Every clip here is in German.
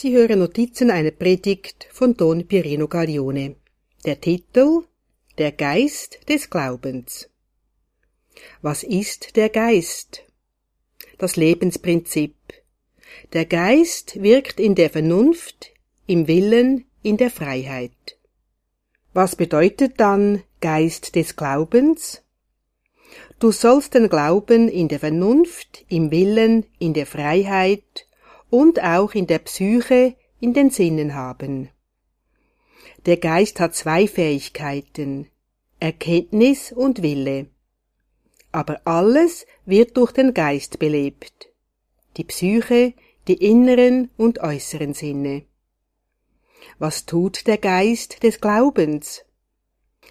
Sie hören Notizen einer Predigt von Don Pirino Gaglione. Der Titel Der Geist des Glaubens. Was ist der Geist? Das Lebensprinzip. Der Geist wirkt in der Vernunft, im Willen, in der Freiheit. Was bedeutet dann Geist des Glaubens? Du sollst den Glauben in der Vernunft, im Willen, in der Freiheit und auch in der Psyche, in den Sinnen haben. Der Geist hat zwei Fähigkeiten Erkenntnis und Wille. Aber alles wird durch den Geist belebt. Die Psyche, die inneren und äußeren Sinne. Was tut der Geist des Glaubens?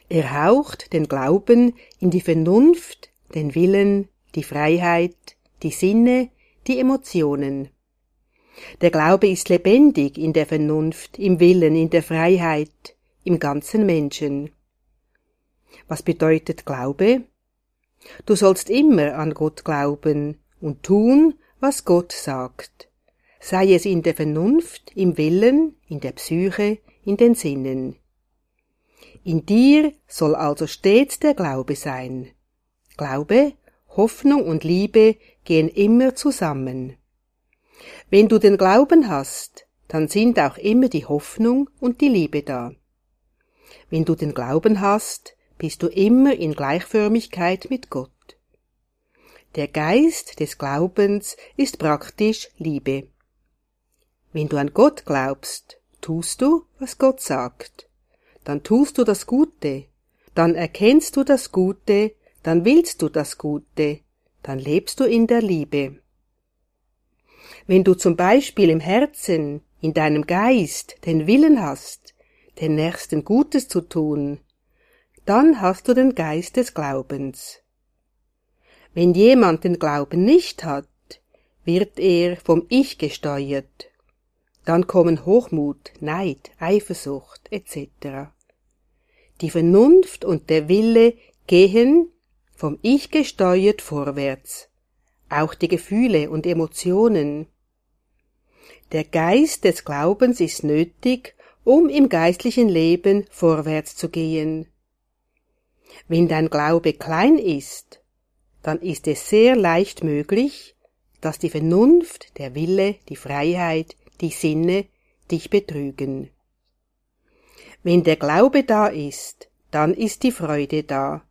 Er haucht den Glauben in die Vernunft, den Willen, die Freiheit, die Sinne, die Emotionen. Der Glaube ist lebendig in der Vernunft, im Willen, in der Freiheit, im ganzen Menschen. Was bedeutet Glaube? Du sollst immer an Gott glauben und tun, was Gott sagt, sei es in der Vernunft, im Willen, in der Psyche, in den Sinnen. In dir soll also stets der Glaube sein. Glaube, Hoffnung und Liebe gehen immer zusammen. Wenn du den Glauben hast, dann sind auch immer die Hoffnung und die Liebe da. Wenn du den Glauben hast, bist du immer in Gleichförmigkeit mit Gott. Der Geist des Glaubens ist praktisch Liebe. Wenn du an Gott glaubst, tust du, was Gott sagt. Dann tust du das Gute, dann erkennst du das Gute, dann willst du das Gute, dann lebst du in der Liebe. Wenn du zum Beispiel im Herzen, in deinem Geist den Willen hast, den Nächsten Gutes zu tun, dann hast du den Geist des Glaubens. Wenn jemand den Glauben nicht hat, wird er vom Ich gesteuert. Dann kommen Hochmut, Neid, Eifersucht etc. Die Vernunft und der Wille gehen vom Ich gesteuert vorwärts. Auch die Gefühle und Emotionen. Der Geist des Glaubens ist nötig, um im geistlichen Leben vorwärts zu gehen. Wenn dein Glaube klein ist, dann ist es sehr leicht möglich, dass die Vernunft, der Wille, die Freiheit, die Sinne dich betrügen. Wenn der Glaube da ist, dann ist die Freude da.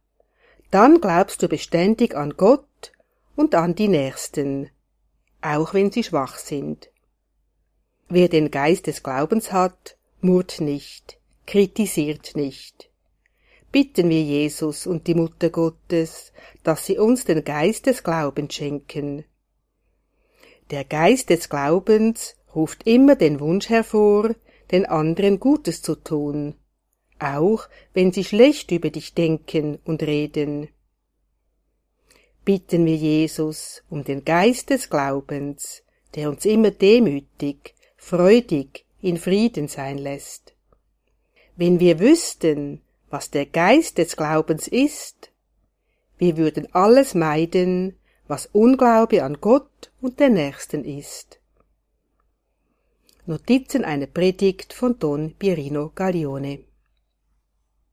Dann glaubst du beständig an Gott und an die Nächsten, auch wenn sie schwach sind. Wer den Geist des Glaubens hat, murrt nicht, kritisiert nicht. Bitten wir Jesus und die Mutter Gottes, dass sie uns den Geist des Glaubens schenken. Der Geist des Glaubens ruft immer den Wunsch hervor, den anderen Gutes zu tun, auch wenn sie schlecht über dich denken und reden. Bitten wir Jesus um den Geist des Glaubens, der uns immer demütig, freudig in Frieden sein lässt. Wenn wir wüssten, was der Geist des Glaubens ist, wir würden alles meiden, was Unglaube an Gott und der Nächsten ist. Notizen einer Predigt von Don Pierino Gaglione